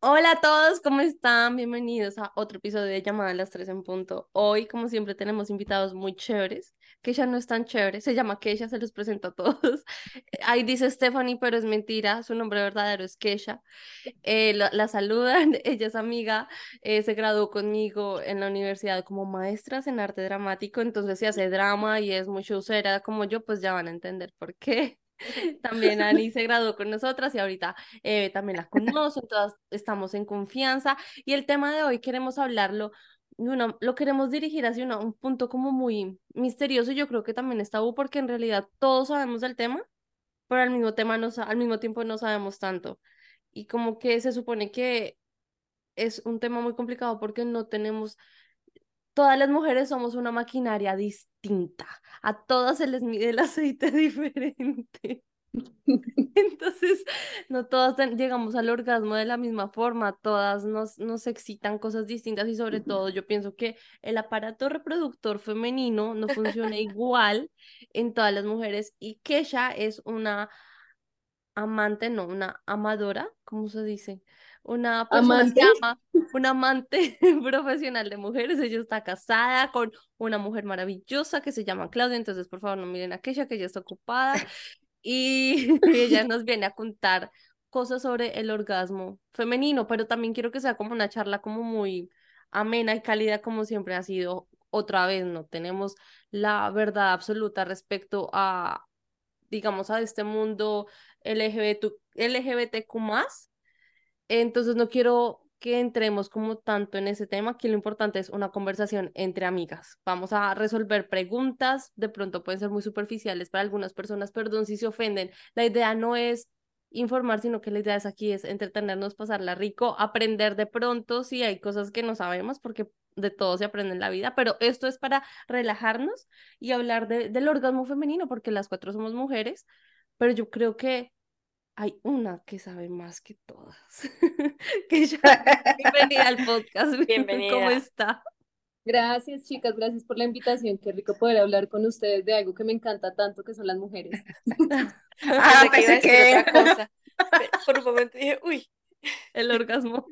Hola a todos, ¿cómo están? Bienvenidos a otro episodio de Llamada a las 3 en punto. Hoy, como siempre, tenemos invitados muy chéveres. que ya no es tan chévere, se llama Keisha, se los presento a todos. Ahí dice Stephanie, pero es mentira, su nombre verdadero es Keisha. Eh, la, saludan, ella es amiga, eh, se graduó conmigo en la universidad como maestras en arte dramático, entonces si hace drama y es muy showcera como yo, pues ya van a entender por qué. También Ani se graduó con nosotras y ahorita eh, también la conozco, todas estamos en confianza. Y el tema de hoy queremos hablarlo, uno, lo queremos dirigir hacia un punto como muy misterioso. Yo creo que también está tabú porque en realidad todos sabemos del tema, pero al mismo, tema no, al mismo tiempo no sabemos tanto. Y como que se supone que es un tema muy complicado porque no tenemos todas las mujeres somos una maquinaria distinta. A todas se les mide el aceite diferente. Entonces, no todas llegamos al orgasmo de la misma forma, todas nos, nos excitan cosas distintas y sobre todo yo pienso que el aparato reproductor femenino no funciona igual en todas las mujeres y Kesha es una amante, no, una amadora, ¿cómo se dice? Una persona ¿Amante? una amante profesional de mujeres. Ella está casada con una mujer maravillosa que se llama Claudia. Entonces, por favor, no miren a aquella que ella está ocupada. Y ella nos viene a contar cosas sobre el orgasmo femenino, pero también quiero que sea como una charla como muy amena y cálida como siempre ha sido. Otra vez, no tenemos la verdad absoluta respecto a, digamos, a este mundo LGBT, LGBTQ entonces no quiero que entremos como tanto en ese tema, que lo importante es una conversación entre amigas. Vamos a resolver preguntas, de pronto pueden ser muy superficiales para algunas personas, perdón si se ofenden. La idea no es informar, sino que la idea es aquí es entretenernos, pasarla rico, aprender de pronto si hay cosas que no sabemos, porque de todo se aprende en la vida, pero esto es para relajarnos y hablar de, del orgasmo femenino, porque las cuatro somos mujeres, pero yo creo que hay una que sabe más que todas. que bienvenida al podcast. Bienvenida. ¿Cómo está? Gracias, chicas, gracias por la invitación. Qué rico poder hablar con ustedes de algo que me encanta tanto, que son las mujeres. ah, pensé que, otra cosa. Por un momento dije, uy, el orgasmo.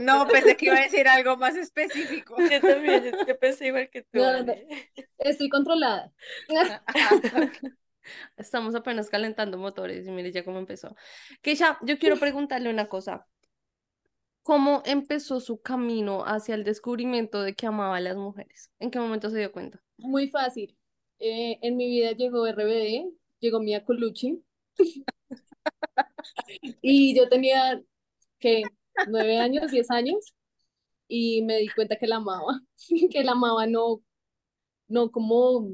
No, pensé que iba a decir algo más específico. Yo también, yo pensé igual que tú. Estoy controlada. Estamos apenas calentando motores y mire ya cómo empezó. Keisha, yo quiero preguntarle una cosa. ¿Cómo empezó su camino hacia el descubrimiento de que amaba a las mujeres? ¿En qué momento se dio cuenta? Muy fácil. Eh, en mi vida llegó RBD, llegó Mia Colucci. y yo tenía, ¿qué? Nueve años, diez años. Y me di cuenta que la amaba. que la amaba no, no como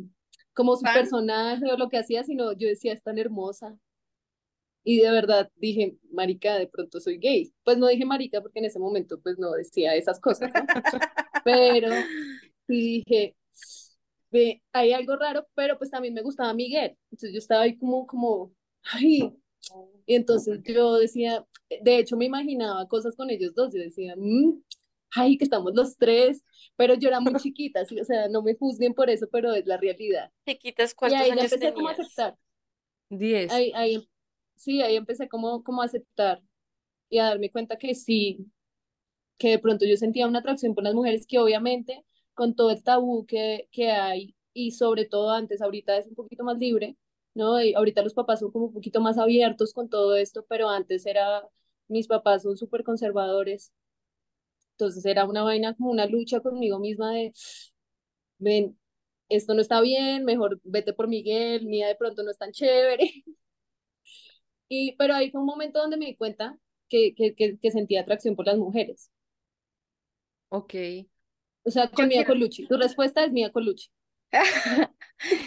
como su personaje o lo que hacía, sino yo decía, es tan hermosa. Y de verdad dije, marica, de pronto soy gay. Pues no dije marica porque en ese momento pues no decía esas cosas, ¿no? Pero y dije, ve, hay algo raro, pero pues también me gustaba Miguel. Entonces yo estaba ahí como, como, ay. Y entonces yo decía, de hecho me imaginaba cosas con ellos dos. Yo decía, mmm, ay, que estamos los tres, pero yo era muy chiquita, ¿sí? o sea, no me juzguen por eso, pero es la realidad. Chiquitas, ¿cuántos y ahí años empecé tenías? como a aceptar. Diez. Ahí, ahí, sí, ahí empecé como, como a aceptar y a darme cuenta que sí, que de pronto yo sentía una atracción por las mujeres que obviamente con todo el tabú que, que hay y sobre todo antes, ahorita es un poquito más libre, ¿no? Y ahorita los papás son como un poquito más abiertos con todo esto, pero antes era, mis papás son súper conservadores entonces era una vaina como una lucha conmigo misma de, ven, esto no está bien, mejor vete por Miguel, mía de pronto no es tan chévere. Y, pero ahí fue un momento donde me di cuenta que, que, que, sentía atracción por las mujeres. Ok. O sea, con Mía Colucci. Tu respuesta es Mía Colucci.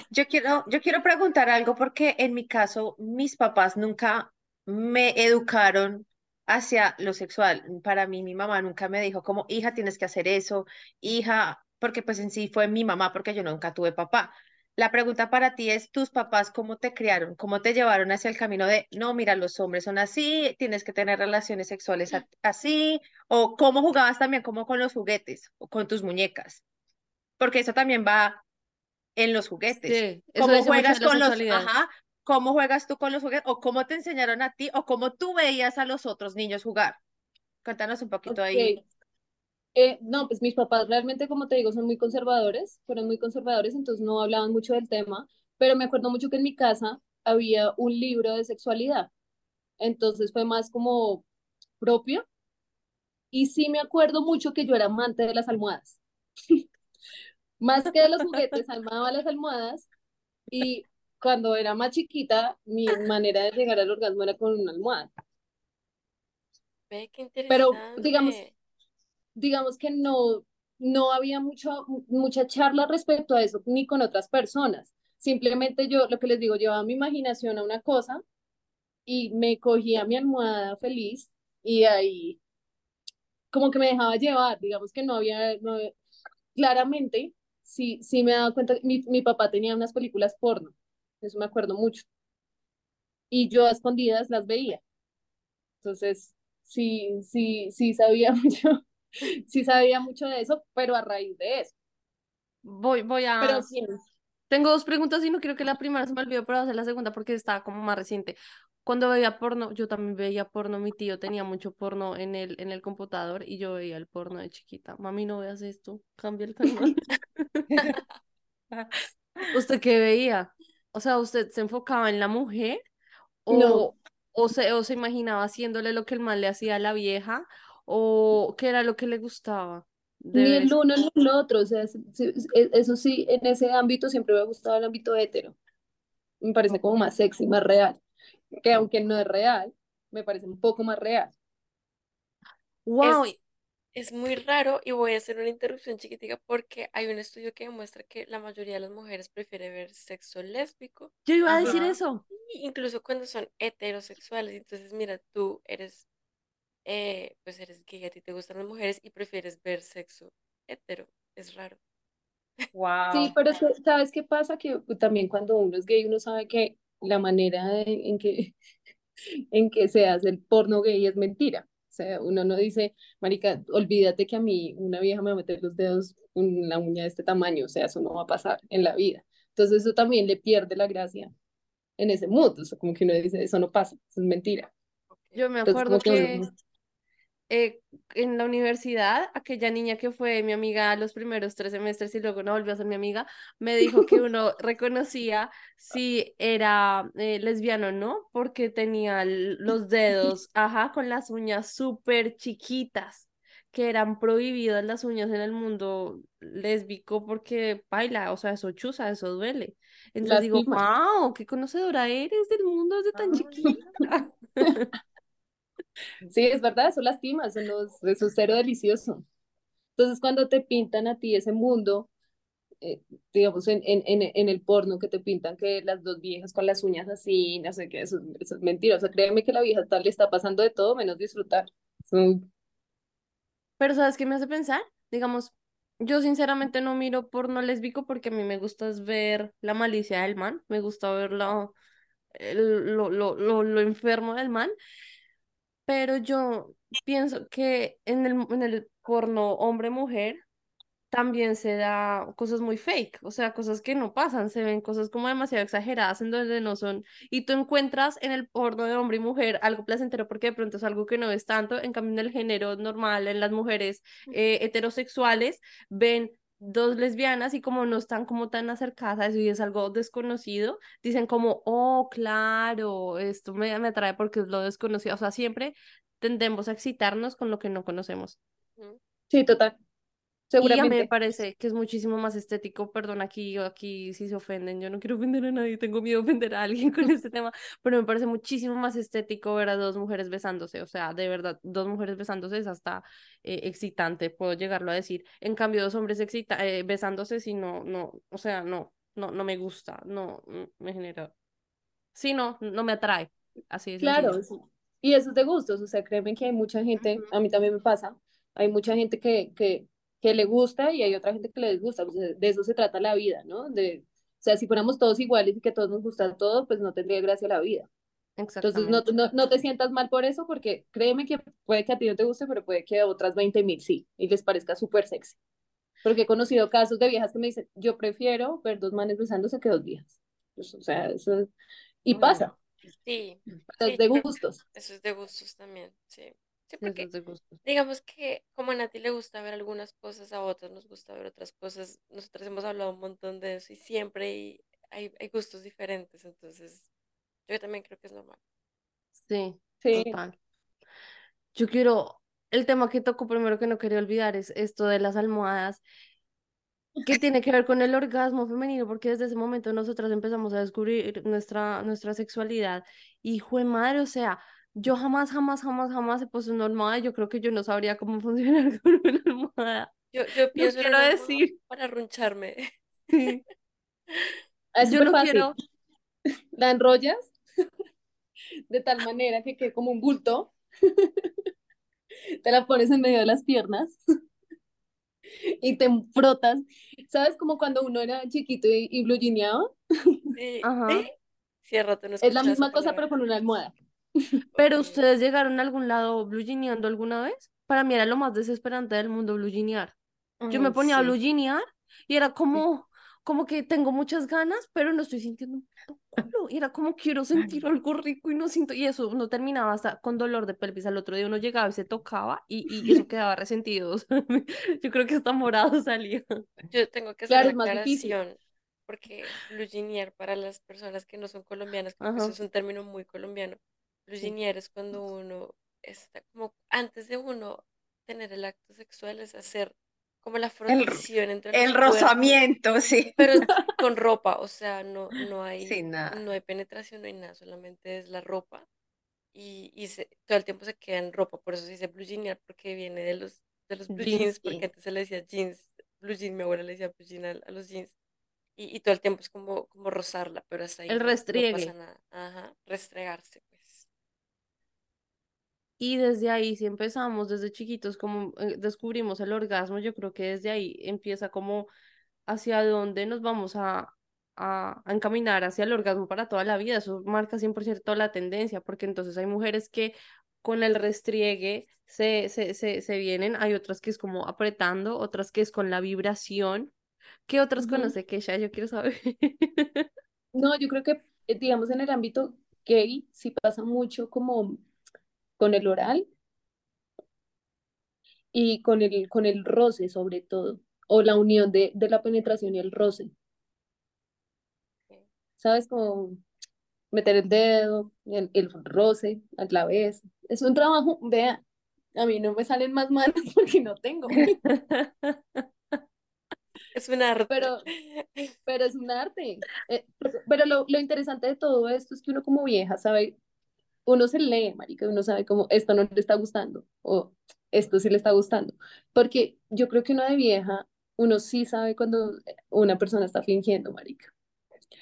yo quiero, yo quiero preguntar algo porque en mi caso mis papás nunca me educaron hacia lo sexual. Para mí, mi mamá nunca me dijo como, hija, tienes que hacer eso, hija, porque pues en sí fue mi mamá, porque yo nunca tuve papá. La pregunta para ti es, ¿tus papás cómo te criaron? ¿Cómo te llevaron hacia el camino de, no, mira, los hombres son así, tienes que tener relaciones sexuales así? ¿O cómo jugabas también como con los juguetes o con tus muñecas? Porque eso también va en los juguetes. Sí, eso ¿Cómo juegas con los, ajá, cómo juegas tú con los juguetes o cómo te enseñaron a ti o cómo tú veías a los otros niños jugar? Cuéntanos un poquito ahí. Eh, no, pues mis papás realmente, como te digo, son muy conservadores, fueron muy conservadores, entonces no hablaban mucho del tema, pero me acuerdo mucho que en mi casa había un libro de sexualidad, entonces fue más como propio, y sí me acuerdo mucho que yo era amante de las almohadas, más que de los juguetes, amaba las almohadas, y cuando era más chiquita, mi manera de llegar al orgasmo era con una almohada, Ve qué pero digamos, digamos que no, no había mucho, mucha charla respecto a eso, ni con otras personas. Simplemente yo, lo que les digo, llevaba mi imaginación a una cosa y me cogía mi almohada feliz y ahí como que me dejaba llevar, digamos que no había, no, claramente, sí, sí me daba cuenta, mi, mi papá tenía unas películas porno, eso me acuerdo mucho, y yo a escondidas las veía. Entonces, sí, sí, sí sabía mucho, sí sabía mucho de eso, pero a raíz de eso. Voy, voy a... Pero sí, Tengo dos preguntas y no quiero que la primera se me olvide, pero voy a hacer la segunda porque está como más reciente. Cuando veía porno, yo también veía porno, mi tío tenía mucho porno en el, en el computador y yo veía el porno de chiquita. Mami, no veas esto, cambia el canal. ¿Usted qué veía? O sea, ¿usted se enfocaba en la mujer no, o, o, se, o se imaginaba haciéndole lo que el mal le hacía a la vieja o qué era lo que le gustaba ni el uno ni el otro, o sea, es- es- es- eso sí, en ese ámbito siempre me ha gustado el ámbito hetero, me parece como más sexy, más real, que aunque no es real, me parece un poco más real. ¡Wow! Es, es muy raro y voy a hacer una interrupción chiquitica porque hay un estudio que demuestra que la mayoría de las mujeres prefiere ver sexo lésbico, Yo iba a decir Ajá. eso. incluso cuando son heterosexuales. Entonces, mira, tú eres, eh, pues eres gay, a ti te gustan las mujeres y prefieres ver sexo hetero. Es raro. Sí, Wow. pero es que, ¿sabes qué pasa? Que también cuando uno es gay, uno sabe que la manera en que, en que se hace el porno gay es mentira. O sea, uno no dice, marica, olvídate que a mí una vieja me va a meter los dedos en la uña de este tamaño, o sea, eso no va a pasar en la vida. Entonces eso también le pierde la gracia en ese mood, o sea, como que uno dice, eso no pasa, eso es mentira. Yo me acuerdo que eh, en la universidad, aquella niña que fue mi amiga los primeros tres semestres y luego no volvió a ser mi amiga, me dijo que uno reconocía si era eh, lesbiano o no, porque tenía los dedos, ajá, con las uñas súper chiquitas, que eran prohibidas las uñas en el mundo lésbico porque baila, o sea, eso chuza, eso duele. Entonces digo, lastima. wow, qué conocedora eres del mundo desde tan chiquita. Sí, es verdad, eso lastima, eso, no es- eso es cero delicioso. Entonces cuando te pintan a ti ese mundo, eh, digamos, en, en, en, el porno que te pintan que las dos viejas con las uñas así, no sé qué, eso, es mentira. O sea, créeme que la vieja tal le está pasando de todo menos disfrutar. So, Pero ¿sabes qué me hace pensar? Digamos, yo sinceramente no miro porno lésbico porque a mí me gusta ver la malicia del man, me gusta ver lo, lo, lo, lo, lo enfermo del man, pero yo pienso que en el, en el porno hombre-mujer también se da cosas muy fake, o sea, cosas que no pasan, se ven cosas como demasiado exageradas en donde no son, y tú encuentras en el porno de hombre y mujer algo placentero porque de pronto es algo que no ves tanto, en cambio en el género normal, en las mujeres eh, heterosexuales, ven dos lesbianas y como no están como tan acercadas a eso y es algo desconocido, dicen como, oh, claro, esto me, me atrae porque es lo desconocido, o sea, siempre tendemos a excitarnos con lo que no conocemos. Sí, total, Y a mí me seguramente. parece que es muchísimo más estético, perdón, aquí, aquí si se ofenden, yo no quiero ofender a nadie, tengo miedo de ofender a alguien con este tema, pero me parece muchísimo más estético ver a dos mujeres besándose, o sea, de verdad, dos mujeres besándose es hasta eh, excitante, puedo llegarlo a decir. En cambio, dos hombres excita eh, besándose, si no, no, o sea, no, no, no me gusta, no, mm, me genera, sí, no, no me atrae, así sencillo. Claro. Y eso es de gustos, o sea, créeme que hay mucha gente, a mí también me pasa, hay mucha gente que, que, que le gusta y hay otra gente que le disgusta, sea, de eso se trata la vida, ¿no? De, o sea, si fuéramos todos iguales y que todos nos gusta todo, pues no tendría gracia la vida. Entonces, no, no, no te sientas mal por eso, porque créeme que puede que a ti no te guste, pero puede que a otras 20 mil sí, y les parezca súper sexy. Porque he conocido casos de viejas que me dicen, yo prefiero ver dos manes besándose que dos viejas. Pues, o sea, eso, y pasa, Sí, es sí, de creo que gustos. eso es de gustos también, sí. Sí, porque digamos que como a Nati le gusta ver algunas cosas, a otros nos gusta ver otras cosas. Nosotros hemos hablado un montón de eso y siempre hay, hay, hay gustos diferentes, entonces yo también creo que es normal. Sí, Sí, total. Yo quiero, el tema que tocó primero que no quería olvidar es esto de las almohadas, que tiene que ver con el orgasmo femenino, porque desde ese momento nosotras empezamos a descubrir nuestra, nuestra sexualidad. Y jue madre, o sea, yo jamás, jamás, jamás, jamás he puesto una almohada. Yo creo que yo no sabría cómo funcionar con una almohada. Yo, yo pienso en quiero decir, para arruncharme. sí, es yo no fácil. quiero, La enrollas de tal manera que quede como un bulto, te la pones en medio de las piernas y te frotas. ¿Sabes como cuando uno era chiquito y, y blue jeaneaba? Sí, ajá. Sí, hace rato no Es la misma cosa, palabra. pero con una almohada. Pero ustedes llegaron a algún lado blue jeaneando alguna vez? Para mí era lo más desesperante del mundo blue jeanear. Yo me ponía a sí. jeanear y era como, como que tengo muchas ganas, pero no estoy sintiendo un culo. Y era como quiero sentir algo rico y no siento. Y eso uno terminaba hasta con dolor de pelvis. Al otro día uno llegaba y se tocaba y, y eso quedaba resentido. Yo creo que hasta morado salía. Yo tengo que hacer Claro, una aclaración, porque jeaner para las personas que no son colombianas, creo que eso es un término muy colombiano. Sí. jeaner es cuando uno está como antes de uno tener el acto sexual, es hacer como la El, frotación entre los el cuerpos, rozamiento, sí. pero con ropa, o sea, no, no hay, nada. no hay penetración, no hay nada, solamente es la ropa y, y se- todo el tiempo se queda en ropa, por eso se dice blue jeaner, porque viene de los, de los blue Jeans. jeans, porque Sí. antes se le decía jeans, blue jean, mi abuela le decía blue jean a, a los jeans, y, y todo el tiempo es como, como rozarla, pero hasta ahí El no, no pasa restriegue. nada, ajá, restregarse. Y desde ahí, si empezamos desde chiquitos, como eh, descubrimos el orgasmo, yo creo que desde ahí empieza como hacia dónde nos vamos a, a, a encaminar hacia el orgasmo para toda la vida. Eso marca 100% la tendencia, porque entonces hay mujeres que con el restriegue se, se, se, se vienen, hay otras que es como apretando, otras que es con la vibración. ¿Qué otras Ujú. conoce que ya yo quiero saber? No, yo creo que, eh, digamos, en el ámbito gay sí pasa mucho como con el oral y con el, con el roce sobre todo, o la unión de, de la penetración y el roce. ¿sabes? Como meter el dedo, el, el roce a la vez. Es un trabajo, vea, a mí no me salen más manos porque no tengo, Es un arte. pero, pero es un arte. Eh, pero pero lo, lo interesante de todo esto es que uno como vieja sabe, uno se lee, marica, uno sabe como esto no le está gustando o esto sí le está gustando. Porque yo creo que uno de vieja, uno sí sabe cuando una persona está fingiendo, marica.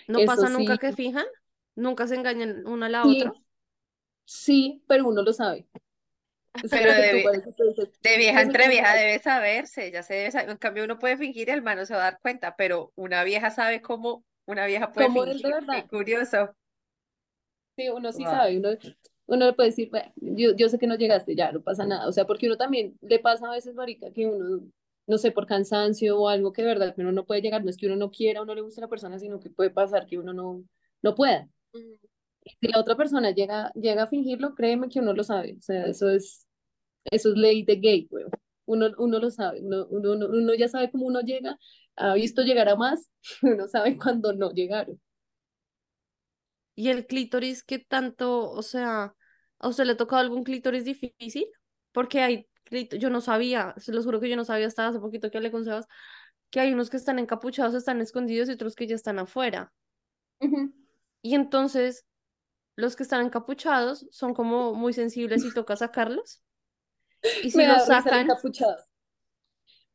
¿No Eso pasa nunca sí, que fijan? ¿Nunca se engañan una a la sí, otra? sí, pero uno lo sabe. Es Pero como que tú de, dices, vieja entre vieja debe saberse, ya se debe saber. En cambio, uno puede fingir y el man no se va a dar cuenta, pero una vieja sabe cómo una vieja puede ¿Cómo es de fingir. Qué verdad? curioso. Sí, uno sí Wow. sabe, uno, uno le puede decir, "Bueno, yo, yo sé que no llegaste, ya, no pasa nada. O sea, porque uno también le pasa a veces, marica, que uno, no sé, por cansancio o algo que de verdad que uno no puede llegar, no es que uno no quiera o no le guste a la persona, sino que puede pasar que uno no, no pueda. Si la otra persona llega, llega a fingirlo, créeme que uno lo sabe. O sea, eso es, eso es ley de gay, weón. Uno, uno lo sabe, uno, uno, uno, ya sabe cómo uno llega, ha visto llegar a más, uno sabe cuando no llegaron. ¿Y el clítoris qué tanto, o sea, a usted le ha tocado algún clítoris difícil? Porque hay, clít- yo no sabía, se los juro que yo no sabía hasta hace poquito que hablé con Sebas, que hay unos que están encapuchados, están escondidos y otros que ya están afuera. Y entonces, los que están encapuchados son como muy sensibles y toca sacarlos. Y si Me los sacan, encapuchado.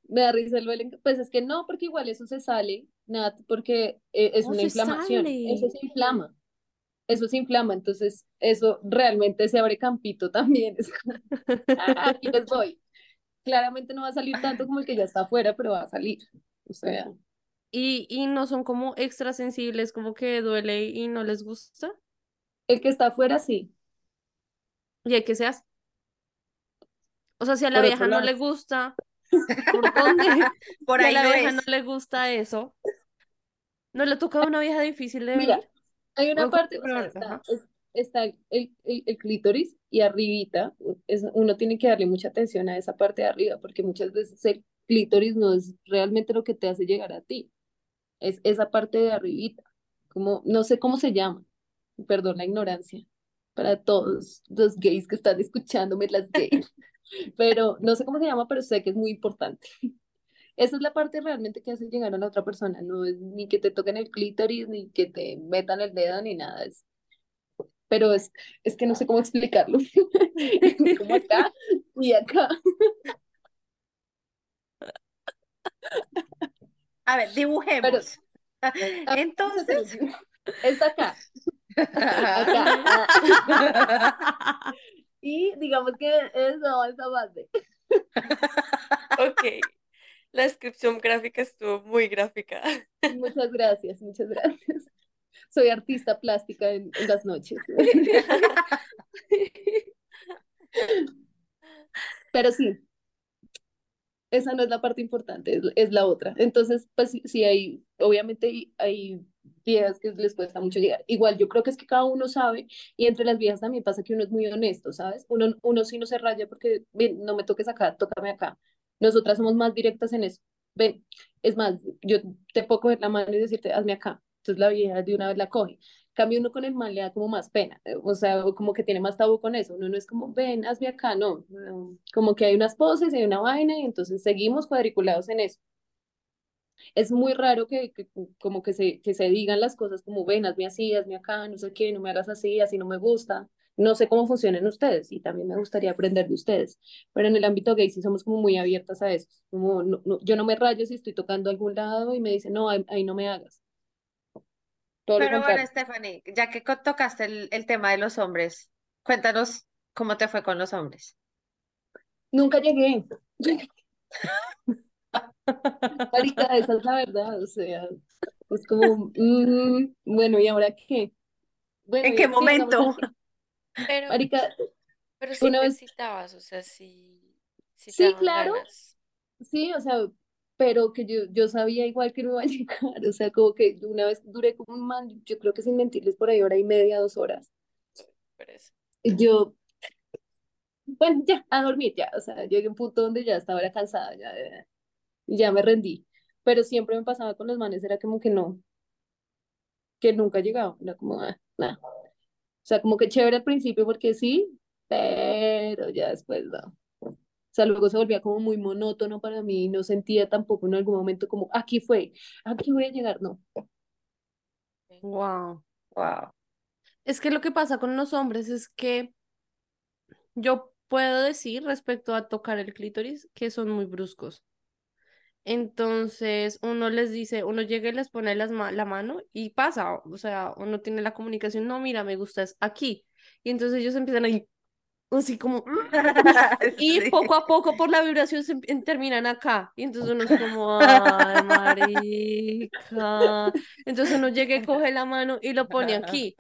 Me da risa el Pues es que no, porque igual eso se sale, nada, porque eh, es no una inflamación, eso se inflama. Eso se inflama, entonces eso realmente se abre campito también. "Ah, aquí les voy. Claramente no va a salir tanto como el que ya está afuera, pero va a salir. O sea, Y, y no son como extra sensibles, como que duele y no les gusta. el que está afuera sí. ¿Y hay que se hace? O sea, si a la Por vieja no le gusta, ¿por dónde? Por Si a ahí la no vieja es. no le gusta eso, ¿no le toca a una vieja difícil de Mira? Hay una parte, o sea, está, está el, el, el clítoris y arribita, es, uno tiene que darle mucha atención a esa parte de arriba, porque muchas veces el clítoris no es realmente lo que te hace llegar a ti, es esa parte de arribita, como, no sé cómo se llama, perdón la ignorancia, para todos los gays que están escuchándome, las gays, pero no sé cómo se llama, pero sé que es muy importante. Esa es la parte realmente que hace llegar a la otra persona, no es ni que te toquen el clítoris, ni que te metan el dedo, ni nada, es, pero es, es que no sé cómo explicarlo, como acá y acá. A ver, dibujemos. Ah, Entonces, Es acá, acá, y digamos que eso, esa base. Ok. La descripción gráfica estuvo muy gráfica. Muchas gracias, muchas gracias. Soy artista plástica en, en las noches. Pero sí, esa no es la parte importante, es, la otra. Entonces, pues sí, sí hay, obviamente hay, viejas que les cuesta mucho llegar. Igual yo creo que es que cada uno sabe y entre las viejas también pasa que uno es muy honesto, ¿sabes? Uno, uno sí no se raya porque, ven, no me toques acá, tócame acá. Nosotras somos más directas en eso. Ven, es más, yo te puedo coger la mano y decirte, hazme acá. Entonces la vieja de una vez la coge. Cambio uno con el man le da como más pena, eh, o sea, como que tiene más tabú con eso. Uno no es como, ven, hazme acá, no. Como que hay unas poses, hay una vaina y entonces seguimos cuadriculados en eso. Es muy raro que, que como que se, que se digan las cosas como, ven, hazme así, hazme acá, no sé qué, no me hagas así, así no me gusta. No sé cómo funcionan ustedes y también me gustaría aprender de ustedes, pero en el ámbito gay sí somos como muy abiertas a eso. Como, no- no- yo no me rayo si estoy tocando algún lado y me dicen, no, ahí, ahí no me hagas. Todo pero bueno. Stephanie, ya que tocaste el, el tema de los hombres, cuéntanos cómo te fue con los hombres. Nunca llegué. Marica, esa es la verdad, o sea, es como, mm, bueno, ¿y ahora qué? Bueno, ¿En qué sí, momento? Pero, Marica, pero sí una vez, necesitabas, o sea, sí, sí claro, ganas. sí, o sea, pero que yo, yo sabía igual que no iba a llegar, o sea, como que una vez duré como un man, yo creo que sin mentirles por ahí hora y media, dos horas, Por eso. yo, bueno, ya, a dormir ya, o sea, llegué a un punto donde ya estaba era cansada, ya, ya, ya me rendí, pero siempre me pasaba con los manes, era como que no, que nunca llegaba, era como, ah, nada, o sea, como que chévere al principio porque sí, pero ya después no. O sea, luego se volvía como muy monótono para mí y no sentía tampoco en algún momento como, aquí fue, aquí voy a llegar, no. Wow. Wow. Es que lo que pasa con los hombres es que yo puedo decir respecto a tocar el clítoris que son muy bruscos. Entonces uno les dice, uno llega y les pone las ma- la mano y pasa, o sea, uno tiene la comunicación, no, mira, me gusta es aquí. Y entonces ellos empiezan ahí, así como, y Sí. poco a poco por la vibración se em- terminan acá. Y entonces uno es como, ay, marica. Entonces uno llega y coge la mano y lo pone aquí.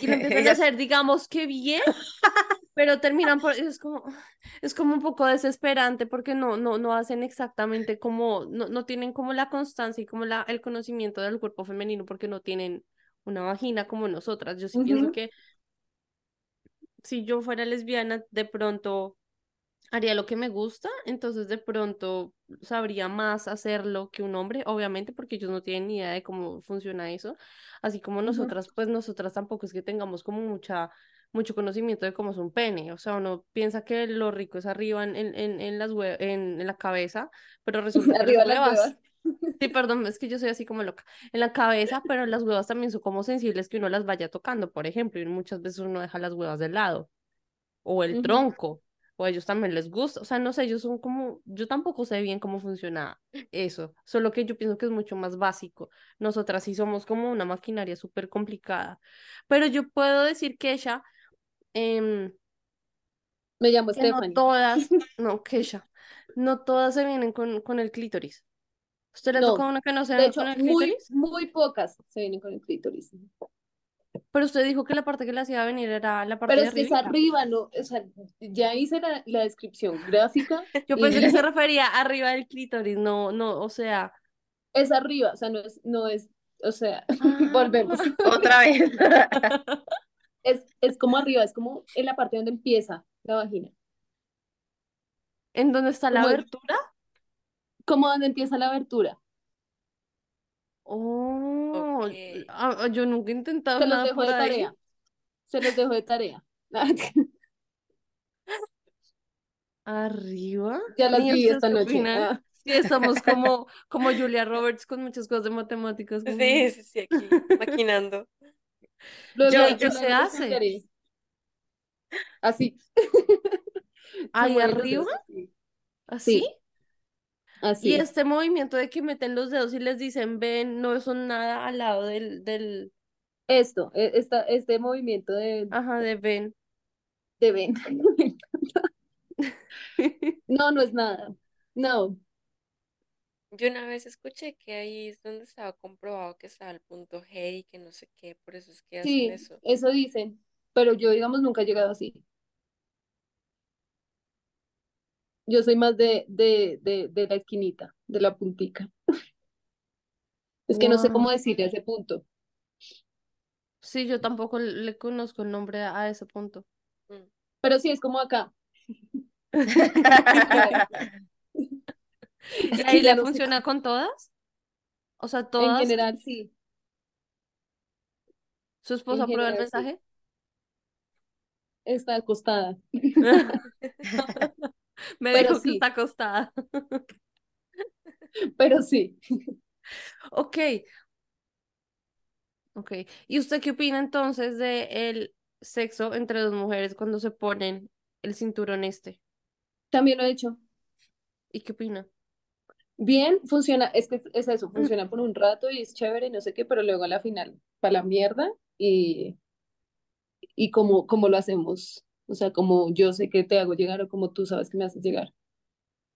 Y lo empiezan a hacer, digamos que bien, pero terminan por, es como, es como un poco desesperante porque no, no, no hacen exactamente como, no, no tienen como la constancia y como la, el conocimiento del cuerpo femenino porque no tienen una vagina como nosotras. Yo sí pienso que si yo fuera lesbiana, de pronto haría lo que me gusta, entonces de pronto sabría más hacerlo que un hombre, obviamente, porque ellos no tienen ni idea de cómo funciona eso, así como nosotras, pues nosotras tampoco es que tengamos como mucha, mucho conocimiento de cómo es un pene, o sea, uno piensa que lo rico es arriba en, en, en, en las en, en la cabeza, pero resulta que las Arriba las huevas, huevas. sí, perdón, es que yo soy así como loca, en la cabeza, pero las huevas también son como sensibles que uno las vaya tocando, por ejemplo, y muchas veces uno deja las huevas de lado o el tronco. O a ellos también les gusta, o sea, no sé, ellos son como, yo tampoco sé bien cómo funciona eso, solo que yo pienso que es mucho más básico. Nosotras sí somos como una maquinaria súper complicada, pero yo puedo decir que ella, em, Me llamo que no Stephanie. todas, no, que ella, no todas se vienen con, con el clítoris. ¿Usted le No, una que no se venga hecho, con el muy, clítoris? muy pocas se vienen con el clítoris. Pero usted dijo que la parte que le hacía venir era la parte Pero de es que es arriba. ¿no? O sea, ya hice la, la descripción gráfica Yo y pensé que se refería arriba del clítoris, no, no, o sea. es arriba, o sea, no es, no es, o sea, Ah. volvemos. Otra vez. Es, es como arriba, es como en la parte donde empieza la vagina. ¿En dónde está la Como el- abertura? Como donde empieza la abertura. Oh, ah, yo nunca he intentado Se los nada dejo por de ahí. tarea. Se los dejo de tarea. ¿Arriba? Ya las ¿Y vi esta noche. Ah. Sí, estamos como, como Julia Roberts con muchas cosas de matemáticas. como- Sí, sí, sí, aquí, maquinando. Yo- luego ¿qué se hace? Así. ¿Ahí los arriba? así. ¿Así? Sí. Así. Y este movimiento de que meten los dedos y les dicen, ven, no son nada al lado del, del, Esto, e- esta, este movimiento de, ajá, de ven. de ven. No, no es nada. No. Yo una vez escuché que ahí es donde estaba comprobado que estaba el punto G y que no sé qué, por eso es que hacen Sí, eso. eso dicen. Pero yo, digamos, nunca he llegado así. Yo soy más de, de, de, de la esquinita, de la puntica. Es que no sé cómo decirle a ese punto. Sí, yo tampoco le conozco el nombre a ese punto. Mm. Pero sí, es como acá. ¿Y Es que le no sé funciona con todas? O sea, En todas, general, sí. su esposa en aprueba el sí. mensaje. Está acostada. Me Pero dijo que está acostada. Pero sí. Ok. Ok. ¿Y usted qué opina entonces de el sexo entre dos mujeres cuando se ponen el cinturón este? También lo he hecho. ¿Y qué opina? Bien, funciona, es que es eso, funciona por un rato y es chévere y no sé qué, pero luego a la final, para la mierda y, y como, como lo hacemos. O sea, como yo sé que te hago llegar o como tú sabes que me haces llegar.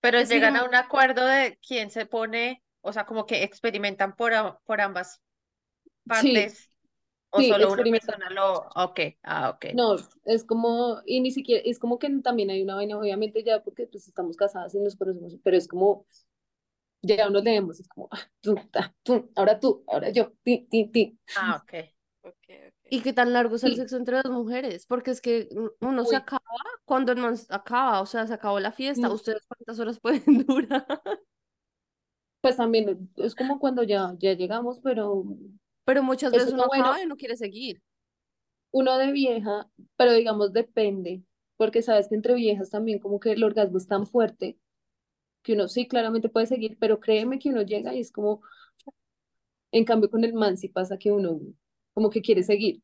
Pero Es que llegan a un acuerdo de quién se pone, o sea, como que experimentan por, a- por ambas partes, o sí, solo una experimentan. persona lo, ok, ah, ok. No, es como, y ni siquiera, es como que también hay una vaina, obviamente ya porque pues estamos casadas y nos conocemos, pero es como, ya nos leemos, es como, ah, tú, tú, ahora tú, ahora yo, ti, ti, ti. Ah, ok. Ok, ok. ¿Y qué tan largo es el Sí. sexo entre dos mujeres? Porque es que uno se acaba cuando el man acaba, o sea, se acabó la fiesta. Mm. ¿Ustedes cuántas horas pueden durar? Pues también es como cuando ya, ya llegamos, pero Pero muchas veces es uno bueno. acaba y no quiere seguir. uno de vieja, pero digamos depende, porque sabes que entre viejas también como que el orgasmo es tan fuerte que uno sí claramente puede seguir, pero créeme que uno llega y es como, en cambio con el man sí pasa que uno como que quiere seguir,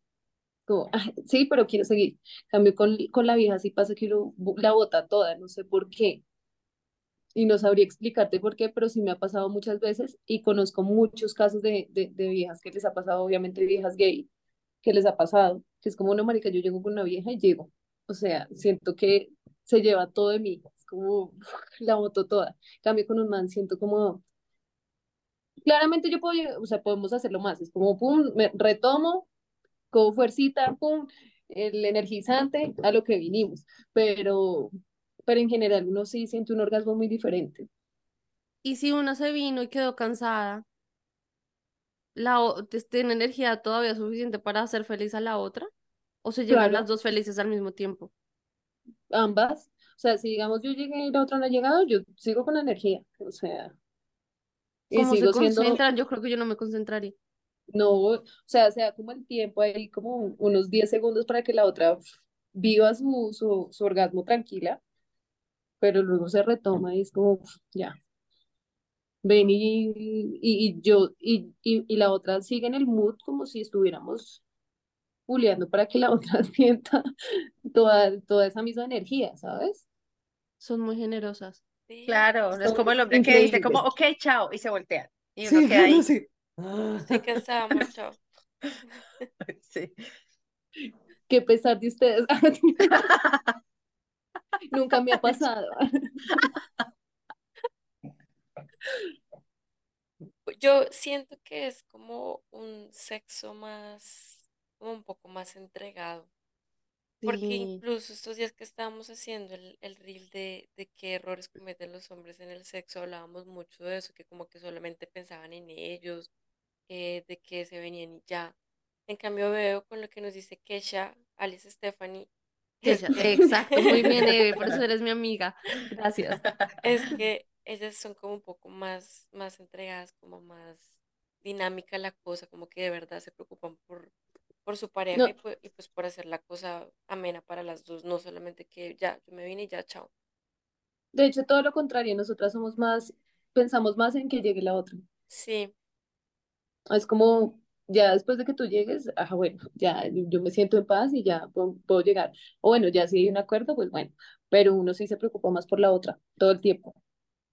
como, "Ah, sí, pero quiero seguir. Cambio con, con la vieja sí pasa que uno la bota toda, no sé por qué. Y no sabría explicarte por qué, pero sí me ha pasado muchas veces y conozco muchos casos de, de, de viejas que les ha pasado, obviamente viejas gay, que les ha pasado, que es como una marica, yo llego con una vieja y llego. O sea, siento que se lleva todo de mí, es como la boto toda. Cambio con un man siento como, claramente yo puedo, llegar- o sea, podemos hacerlo más, es como, pum, me retomo, con fuercita, pum, el energizante a lo que vinimos, pero, pero en general uno sí siente un orgasmo muy diferente. Y si una se vino y quedó cansada, la ¿tiene energía todavía suficiente para hacer feliz a la otra? ¿O se llevan Claro. las dos felices al mismo tiempo? Ambas, o sea, si digamos yo llegué y la otra no ha llegado, yo sigo con la energía, o sea, y ¿Cómo se siendo, concentran? Yo creo que yo no me concentraría. no, o sea, sea como el tiempo ahí, como unos 10 segundos para que la otra viva su, su, su orgasmo tranquila, pero luego se retoma y es como, ya, ven y, y, y yo, y, y, y la otra sigue en el mood como si estuviéramos puleando para que la otra sienta toda, toda esa misma energía, ¿sabes? Son muy generosas. Claro, no es como el hombre que dice como, ok, chao, y se voltean. Y Sí, uno queda ahí. sí. estoy cansada, amor, chao. Sí. Qué pesar de ustedes. Nunca me ha pasado. Yo siento que es como un sexo más, como un poco más entregado. Porque Sí, incluso estos días que estábamos haciendo el, el reel de, de qué errores cometen los hombres en el sexo, hablábamos mucho de eso, que como que solamente pensaban en ellos, eh, de que se venían y ya. En cambio veo con lo que nos dice Kesha, Alice Stephanie, es ella, que, exacto, muy bien, Eve, por eso eres mi amiga. Gracias. es que ellas son como un poco más, más entregadas, como más dinámica la cosa, como que de verdad se preocupan por, por su pareja y pues, y pues por hacer la cosa amena para las dos, no solamente que ya, yo me vine y ya, chao. de hecho, todo lo contrario, nosotras somos más, pensamos más en que llegue la otra. Sí, Es como, ya después de que tú llegues, ah, bueno, ya yo yo me siento en paz y ya puedo, puedo llegar. O bueno, ya si hay un acuerdo, pues bueno, pero uno sí se preocupa más por la otra todo el tiempo.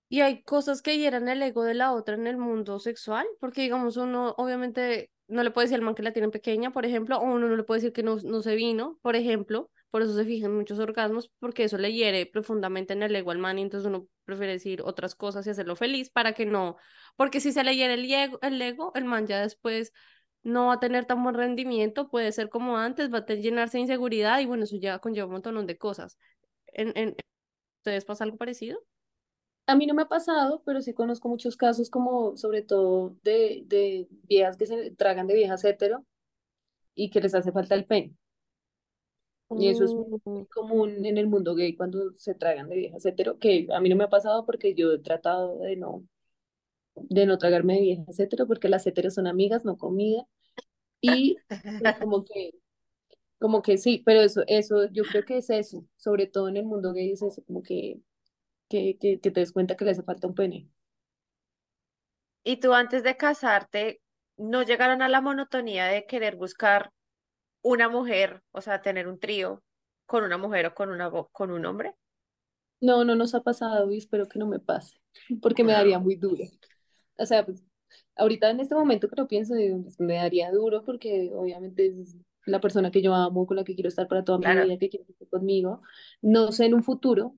Y hay cosas que hieran el ego de la otra en el mundo sexual, porque digamos, uno obviamente no le puede decir al man que la tiene pequeña, por ejemplo, o uno no le puede decir que no, no se vino, por ejemplo, por eso se fijan muchos orgasmos, porque eso le hiere profundamente en el ego al man y entonces uno prefiere decir otras cosas y hacerlo feliz para que no, porque si se le hiere el ego, el ego, el man ya después no va a tener tan buen rendimiento, puede ser como antes, va a tener- llenarse de inseguridad y bueno, eso ya conlleva un montón de cosas. ¿En, en, ¿Ustedes pasa algo parecido? A mí no me ha pasado, pero sí conozco muchos casos como sobre todo de, de viejas que se tragan de viejas hetero y que les hace falta el pene. Y eso es muy Mm. común en el mundo gay cuando se tragan de viejas hetero, que a mí no me ha pasado porque yo he tratado de no, de no tragarme de viejas hetero porque las heteros son amigas, no comida. Y pues como que, como que sí, pero eso, eso, yo creo que es eso, sobre todo en el mundo gay es eso, como que, que, que, que te des cuenta que le hace falta un pene. Y tú antes de casarte, ¿no llegaron a la monotonía de querer buscar una mujer, o sea, tener un trío con una mujer o con una, con un hombre? No, no nos ha pasado y espero que no me pase, porque me daría muy duro. O sea, pues ahorita en este momento que lo pienso, digo, pues, me daría duro porque obviamente es la persona que yo amo, con la que quiero estar para toda mi Claro. vida, que quiere estar conmigo. No sé en un futuro,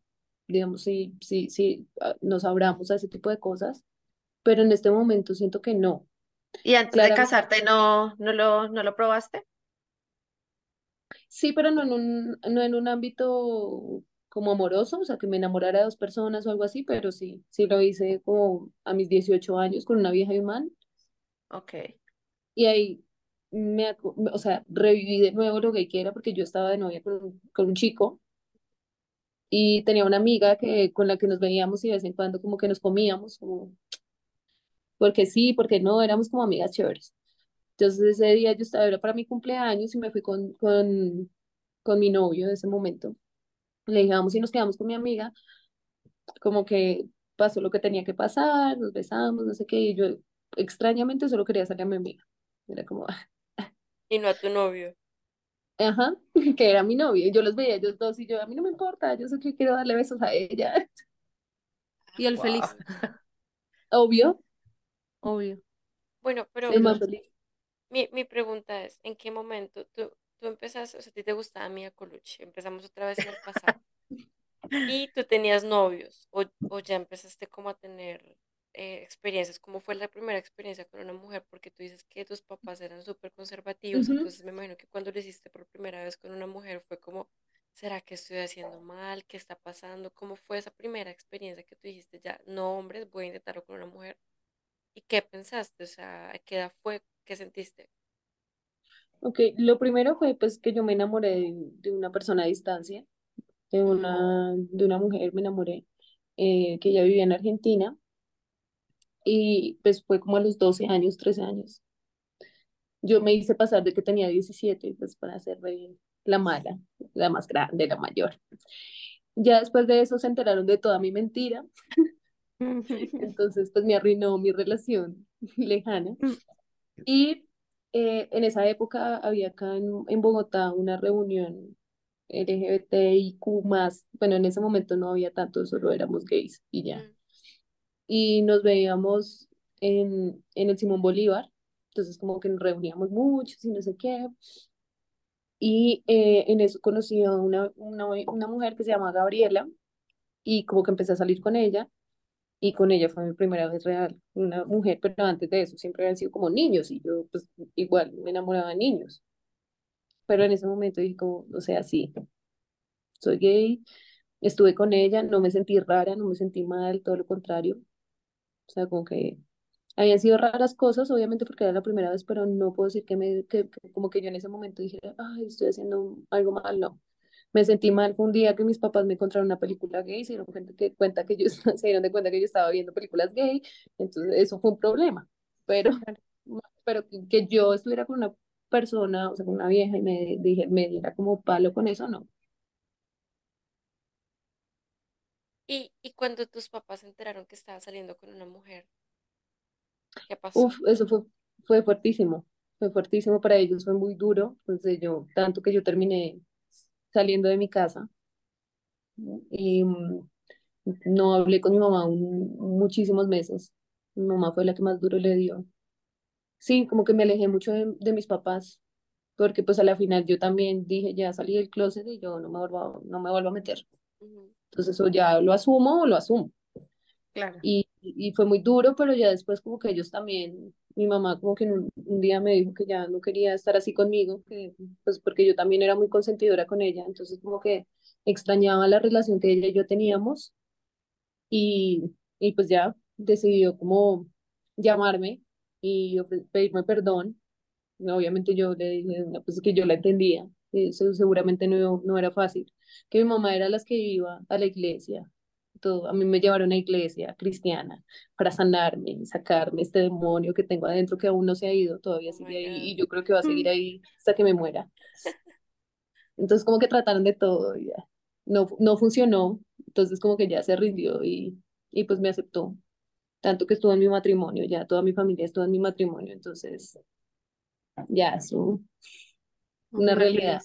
digamos, si, si, si nos abramos a ese tipo de cosas, pero en este momento siento que no. ¿Y antes de Claramente, casarte no, no lo, no lo probaste? sí, pero no en un, no en un ámbito como amoroso, o sea, que me enamorara de dos personas o algo así, pero sí, sí lo hice como a mis 18 años con una vieja y un man. Ok. Y ahí me, o sea, reviví de nuevo lo que era porque yo estaba de novia con, con un chico y tenía una amiga que, con la que nos veíamos y de vez en cuando como que nos comíamos, como, porque sí, porque no, éramos como amigas chéveres. Entonces ese día yo estaba, para mi cumpleaños y me fui con, con, con mi novio de ese momento. Le dije, y nos quedamos con mi amiga, como que pasó lo que tenía que pasar, nos besamos, no sé qué, y yo extrañamente solo quería salir a mi amiga. Era como, y no a tu novio. Ajá, que era mi novio. y Yo los veía ellos dos y yo, a mí no me importa, yo sé que quiero darle besos a ella. Y el Wow. feliz, Obvio, obvio. Bueno, pero el más Feliz. feliz. mi, mi pregunta es, ¿en qué momento tú, tú empezaste, o sea, a ti te gustaba Mia Colucci, empezamos otra vez en el pasado, y tú tenías novios, o, o ya empezaste como a tener eh, experiencias, ¿cómo fue la primera experiencia con una mujer? Porque tú dices que tus papás eran súper conservativos, Ujú. entonces me imagino que cuando lo hiciste por primera vez con una mujer fue como, ¿será que estoy haciendo mal? ¿Qué está pasando? ¿Cómo fue esa primera experiencia que tú dijiste, ya, no, hombres, voy a intentarlo con una mujer? ¿Y qué pensaste? O sea, ¿a qué edad fue? ¿Qué sentiste? Ok, lo primero fue pues que yo me enamoré de, de una persona a distancia, de una, de una mujer me enamoré, eh, que ella vivía en Argentina y pues fue como a los 12 años, 13 años. Yo me hice pasar de que tenía 17 pues para ser la mala, la más grande, la mayor. Ya después de eso se enteraron de toda mi mentira Entonces, pues me arruinó mi relación lejana. Y eh, en esa época había acá en, en Bogotá una reunión LGBTIQ más, bueno, en ese momento no había tanto, solo éramos gays y ya. Y nos veíamos en, en el Simón Bolívar, entonces como que nos reuníamos muchos y no sé qué. Y eh, en eso conocí a una, una, una mujer que se llama Gabriela y como que empecé a salir con ella y con ella fue mi primera vez real, una mujer, pero antes de eso siempre habían sido como niños y yo pues igual me enamoraba de niños. Pero en ese momento dije como, o sea, sí, soy gay, estuve con ella, no me sentí rara, no me sentí mal, todo lo contrario. O sea, como que habían sido raras cosas, obviamente porque era la primera vez, pero no puedo decir que me, que, que como que yo en ese momento dije, ay, estoy haciendo algo mal, no. Me sentí mal fue un día que mis papás me encontraron una película gay, se dieron cuenta que, cuenta que yo, se dieron de cuenta que yo estaba viendo películas gay, entonces eso fue un problema. Pero, pero que, que yo estuviera con una persona, o sea, con una vieja y me dije, me diera como palo con eso, no. Y, y cuando tus papás se enteraron que estabas saliendo con una mujer, ¿qué pasó? Eso fue, fue fuertísimo, fue fuertísimo para ellos, fue muy duro, entonces yo, tanto que yo terminé saliendo de mi casa y mm, no hablé con mi mamá un- muchísimos meses. Mi mamá fue la que más duro le dio. Sí, como que me alejé mucho de, de mis papás, porque pues a la final yo también dije, ya salí del closet y yo no me vuelvo, no me vuelvo a meter. Entonces o ya lo asumo o lo asumo. Claro. Y, y fue muy duro, pero ya después como que ellos también, mi mamá como que un, un día me dijo que ya no quería estar así conmigo, que, pues porque yo también era muy consentidora con ella, entonces como que extrañaba la relación que ella y yo teníamos y, y pues ya decidió como llamarme y pedirme perdón. Obviamente yo le dije, pues que yo la entendía, eso seguramente no, no era fácil, que mi mamá era las que iba a la iglesia, todo, a mí me llevaron a iglesia cristiana para sanarme, sacarme este demonio que tengo adentro que aún no se ha ido, todavía Oh sigue ahí y yo creo que va a seguir ahí hasta que me muera. Entonces como que trataron de todo y ya. No, no funcionó, entonces como que ya se rindió y, y pues me aceptó, tanto que estuvo en mi matrimonio, ya toda mi familia estuvo en mi matrimonio, entonces ya es un- Un una realidad.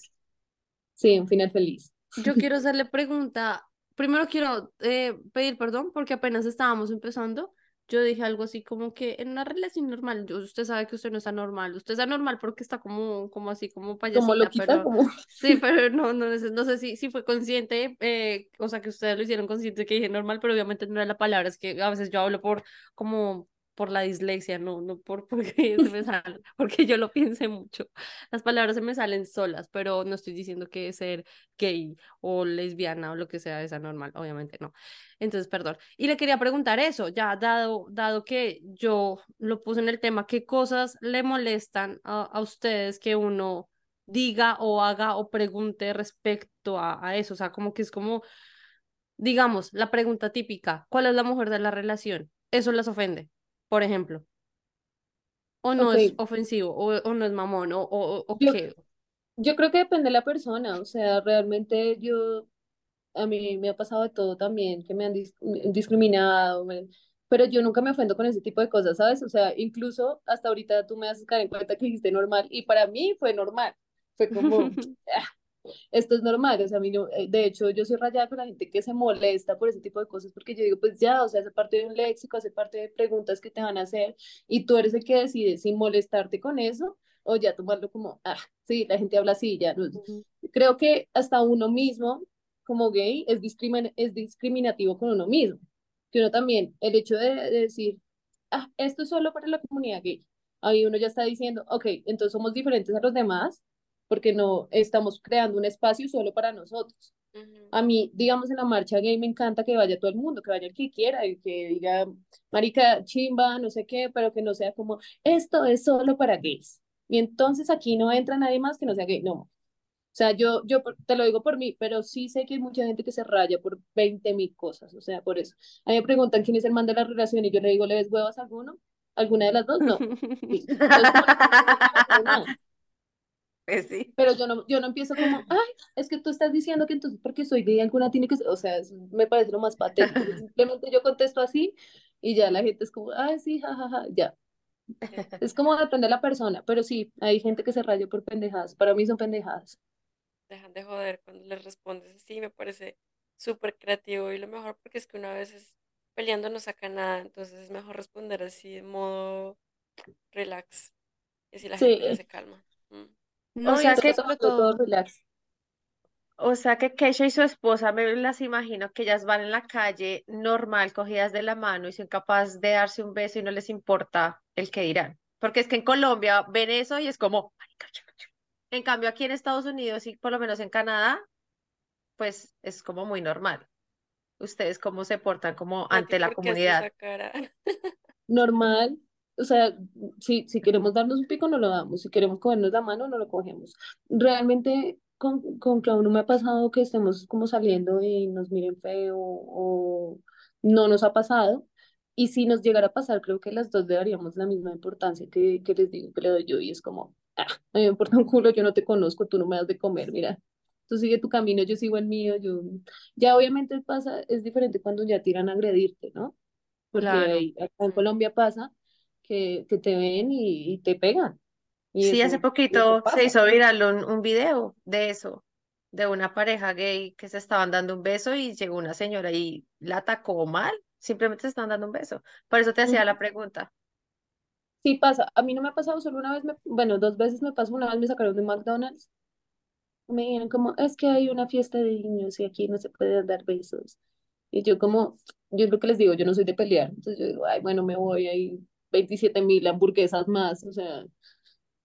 Sí, un final feliz. Yo quiero hacerle pregunta. Primero quiero eh, pedir perdón porque apenas estábamos empezando. Yo dije algo así como que en una relación normal, yo- usted sabe que usted no está normal. Usted está normal porque está como, como así, como Como payasita, loquita, pero como sí, pero no, no, sé- no sé si, si fue consciente, eh, o sea, que ustedes lo hicieron consciente que dije normal, pero obviamente no era la palabra. Es que a veces yo hablo por como por la dislexia, no, no por porque se me sale, porque yo lo piense mucho. Las palabras se me salen solas, pero no estoy diciendo que ser gay o lesbiana o lo que sea es anormal, obviamente no. Entonces, perdón. Y le quería preguntar eso, ya dado, dado que yo lo puse en el tema, ¿qué cosas le molestan a, a ustedes que uno diga o haga o pregunte respecto a, a eso? O sea, como que es como, digamos, la pregunta típica, ¿cuál es la mujer de la relación? Eso las ofende, por ejemplo. O no es ofensivo, o, o no es mamón, o, o, o yo, qué. yo creo que depende de la persona, o sea, realmente yo, a mí me ha pasado de todo también, que me han dis- discriminado, me- pero yo nunca me ofendo con ese tipo de cosas, ¿sabes? O sea, incluso hasta ahorita tú me haces caer en cuenta que dijiste normal, y para mí fue normal, fue como, esto es normal, o sea, a mí no, eh, de hecho yo soy rayada con la gente que se molesta por ese tipo de cosas, porque yo digo, pues ya, o sea, hace parte de un léxico, hace parte de preguntas que te van a hacer, y tú eres el que decide si molestarte con eso, o ya tomarlo como, ah, sí, la gente habla así, ya. Creo que hasta uno mismo, como gay, es, discrimin es discriminativo con uno mismo, que uno también, el hecho de, de decir, ah, esto es solo para la comunidad gay, ahí uno ya está diciendo, ok, entonces somos diferentes a los demás, porque no estamos creando un espacio solo para nosotros. A mí, digamos, en la marcha gay me encanta que vaya todo el mundo, que vaya el que quiera y que diga, marica, chimba, no sé qué, pero que no sea como, esto es solo para gays. Y entonces aquí no entra nadie más que no sea gay. No. O sea, yo, yo te lo digo por mí, pero sí sé que hay mucha gente que se raya por 20 mil cosas. O sea, por eso. A mí me preguntan quién es el man de la relación y yo le digo, ¿le ves huevas a alguno? ¿Alguna de las dos? No. Entonces. Pues sí. Pero yo no, yo no empiezo como, ay, es que tú estás diciendo que entonces porque soy gay alguna tiene que ser, o sea, me parece lo más patético. Simplemente yo contesto así y ya la gente es como, ay, sí, jajaja, ya. Es como depende de la persona, pero sí, hay gente que se raya por pendejadas. Para mí son pendejadas. dejan de joder cuando les respondes así, me parece súper creativo y lo mejor porque es que una vez es peleando no saca nada, entonces es mejor responder así de modo relax y así la gente Sí, se calma. Mm. No, O y sea es que, todo, sobre todo todo, relax. o sea que Keisha y su esposa me las imagino que ellas van en la calle normal, cogidas de la mano y son capaces de darse un beso y no les importa el que dirán. Porque es que en Colombia ven eso y es como, "Marica, chu, chu". En cambio aquí en Estados Unidos y por lo menos en Canadá, pues es como muy normal. Ustedes cómo se portan como Nati, ante la ¿por qué haces comunidad. esa cara? Normal. O sea, si, si queremos darnos un pico, no lo damos. Si queremos cogernos la mano, no lo cogemos. Realmente con, con Clau no me ha pasado que estemos como saliendo y nos miren feo o no nos ha pasado. Y si nos llegara a pasar, creo que las dos le daríamos la misma importancia que, que les digo que le doy yo. Y es como, ah, mí me importa un culo, yo no te conozco, tú no me das de comer, mira. Tú sigue tu camino, yo sigo el mío. Yo... Ya obviamente pasa, es diferente cuando ya tiran a agredirte, ¿no? porque claro. ahí- acá en. Colombia pasa que, que te ven y, y te pegan. Y Sí, hace eso, poquito se hizo viral un, un video de eso, de una pareja gay que se estaban dando un beso y llegó una señora y la atacó mal, simplemente se estaban dando un beso. Por eso te hacía la pregunta. Sí pasa. A mí no me ha pasado solo una vez, me, bueno, dos veces me pasó. Una vez me sacaron de McDonald's. Me dijeron como, es que hay una fiesta de niños y aquí no se pueden dar besos. Y yo como, yo es lo que les digo, yo no soy de pelear. Entonces yo digo, ay, bueno, me voy, hay 27 mil hamburguesas más. O sea,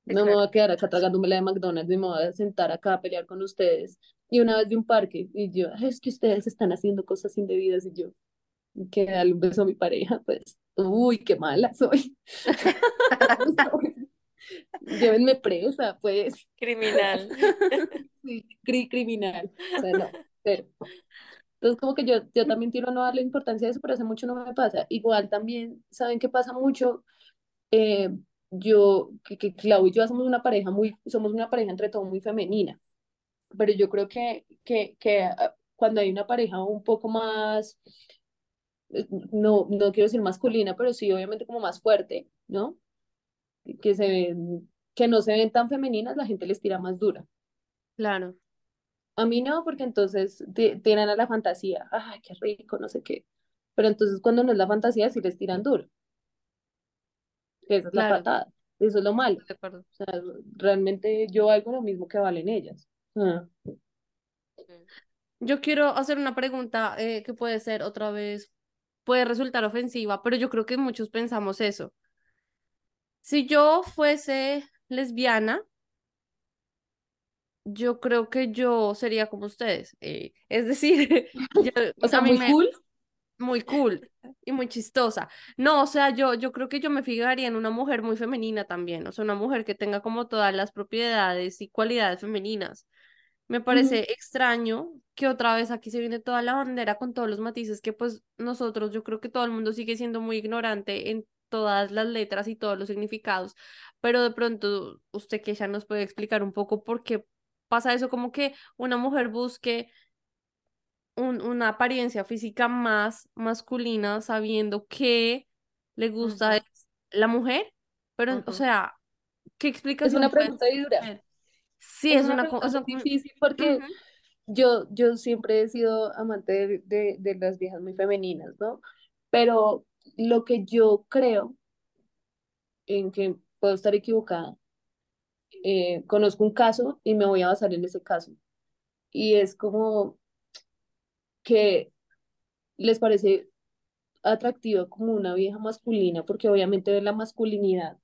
no me voy a quedar acá tragándome la de McDonald's, ni me voy a sentar acá a pelear con ustedes. Y una vez de un parque, y yo, "Ay, es que ustedes están haciendo cosas indebidas, y yo, que darle un beso a mi pareja, pues, uy, qué mala soy. Llévenme presa, pues, Criminal. sí, cri- criminal. O sea, no, pero. Entonces, como que yo, yo también quiero no darle importancia a eso, pero hace mucho no me pasa. Igual también, ¿saben qué pasa mucho? Eh, yo, que, que Clau y yo somos una pareja muy, somos una pareja entre todo muy femenina. pero yo creo que, que, que ah, cuando hay una pareja un poco más, eh, no, no quiero decir masculina, pero sí obviamente como más fuerte, ¿no? Que se ven, que no se ven tan femeninas, la gente les tira más dura. Claro, A mí no, porque entonces ti- tiran a la fantasía, ay, qué rico, no sé qué. Pero entonces cuando no es la fantasía, sí les tiran duro, esa es la patada, eso es lo malo. de acuerdo. O sea, realmente yo valgo lo mismo que valen ellas. Ah. Yo quiero hacer una pregunta eh, que puede ser otra vez, puede resultar ofensiva, pero yo creo que muchos pensamos eso. Si yo fuese lesbiana, yo creo que yo sería como ustedes. eh, es decir, yo, O sea, a mí muy me, cool. muy cool y muy chistosa. No, o sea, yo, yo creo que yo me fijaría en una mujer muy femenina también, o sea, una mujer que tenga como todas las propiedades y cualidades femeninas. Me parece extraño que otra vez aquí se viene toda la bandera con todos los matices que pues nosotros, yo creo que todo el mundo sigue siendo muy ignorante en todas las letras y todos los significados, pero de pronto usted que ya nos puede explicar un poco por qué pasa eso, como que una mujer busque un- una apariencia física más masculina sabiendo que le gusta es la mujer, pero o sea, ¿qué Es explicación una pregunta dura. Sí, Es es una una, co- pregunta es muy una- difícil porque yo, yo siempre he sido amante de, de, de las viejas muy femeninas, ¿no? Pero lo que yo creo, en que puedo estar equivocada, eh, conozco un caso y me voy a basar en ese caso. Y es como que les parece atractiva como una vieja masculina, porque obviamente ve la masculinidad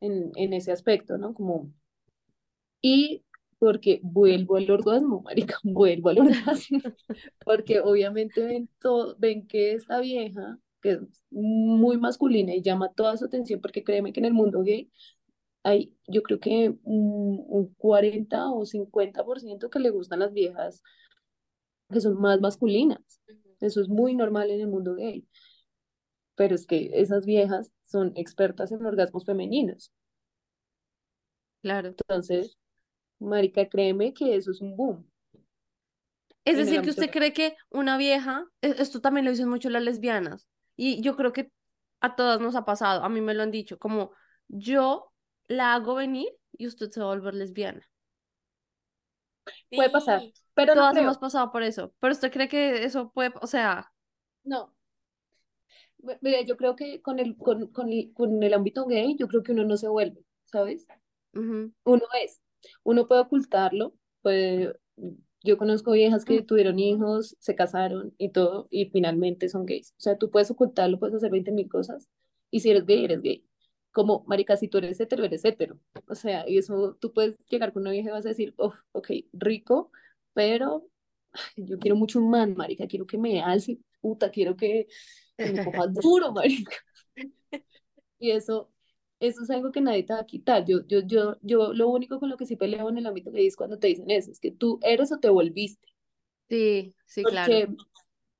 en, en ese aspecto, ¿no? Como Y porque vuelvo al orgasmo, marica, vuelvo al orgasmo, porque obviamente ven todo, ven que esta vieja, que es muy masculina y llama toda su atención, porque créeme que en el mundo gay hay, yo creo que un, un 40 o 50% que le gustan las viejas que son más masculinas. Eso es muy normal en el mundo gay, pero es que esas viejas son expertas en orgasmos femeninos. claro. Entonces, marica, créeme que eso es un boom Es decir, que usted cree que una vieja, e- esto también lo dicen mucho las lesbianas, y yo creo que a todas nos ha pasado, a mí me lo han dicho, como yo la hago venir y usted se va a volver lesbiana. Puede pasar, pero no Todas creo. hemos pasado por eso. Pero usted cree que eso puede, o sea, No. Mira, yo creo que con el, con, con el, con el ámbito gay, yo creo que uno no se vuelve, ¿sabes? Uno es, uno puede ocultarlo, puede, yo conozco viejas que tuvieron hijos, se casaron y todo, y finalmente son gays. O sea, tú puedes ocultarlo, puedes hacer 20 mil cosas, y si eres gay, eres gay. Como, marica, si tú eres hetero, eres hetero. O sea, y eso tú puedes llegar con una vieja y vas a decir, oh, ok, rico, pero ay, yo quiero mucho un man, marica, quiero que me alce, puta, quiero que, que me coja duro, marica. Y eso, eso es algo que nadie te va a quitar. Yo, yo, yo, yo lo único con lo que sí peleo en el ámbito gay es cuando te dicen eso, es que tú eres o te volviste. sí, sí, claro. Porque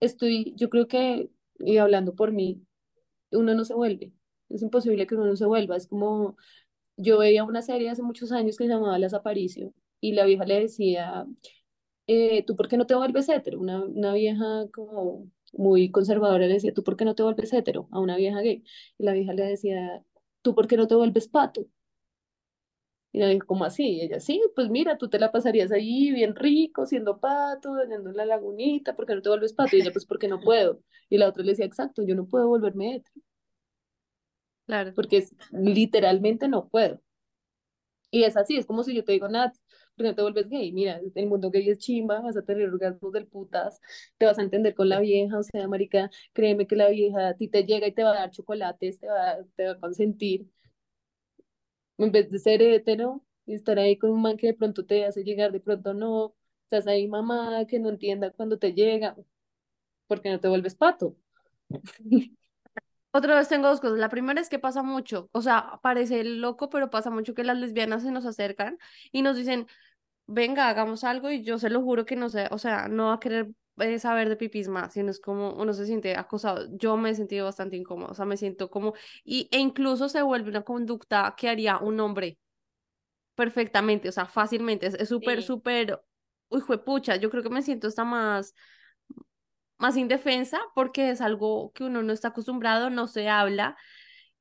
estoy, yo creo que, y hablando por mí, uno no se vuelve. Es imposible que uno no se vuelva. Es como, yo veía una serie hace muchos años que se llamaba Las Aparicio, y la vieja le decía, eh, ¿tú por qué no te vuelves hetero? Una, una vieja como muy conservadora le decía, ¿tú por qué no te vuelves hetero? A una vieja gay. Y la vieja le decía, ¿tú por qué no te vuelves pato? Y la vieja, ¿cómo así? Y ella, sí, pues mira, tú te la pasarías ahí bien rico, siendo pato, dañando la lagunita, ¿por qué no te vuelves pato? Y ella, pues porque no puedo. Y la otra le decía, exacto, yo no puedo volverme hetero, Claro. porque es, literalmente no puedo. Y es así, es como si yo te digo, Nat, ¿por qué no te vuelves gay? Mira, el mundo gay es chimba, vas a tener orgasmos del putas, te vas a entender con la vieja, o sea, marica, créeme que la vieja a ti te llega y te va a dar chocolates, te va, te va a consentir, en vez de ser hetero y estar ahí con un man que de pronto te hace llegar, de pronto no, estás ahí mamá que no entienda cuando te llega, porque no te vuelves pato. Otra vez tengo dos cosas. La primera es que pasa mucho, o sea, parece loco, pero pasa mucho que las lesbianas se nos acercan y nos dicen, venga, hagamos algo y yo se lo juro que no sé, o sea, no va a querer eh, saber de pipis más, sino es como uno se siente acosado. Yo me he sentido bastante incómodo, o sea, me siento como, y, e incluso se vuelve una conducta que haría un hombre perfectamente, o sea, fácilmente, es súper, sí. súper, uy, juepucha, yo creo que me siento hasta más más indefensa porque es algo que uno no está acostumbrado, no se habla.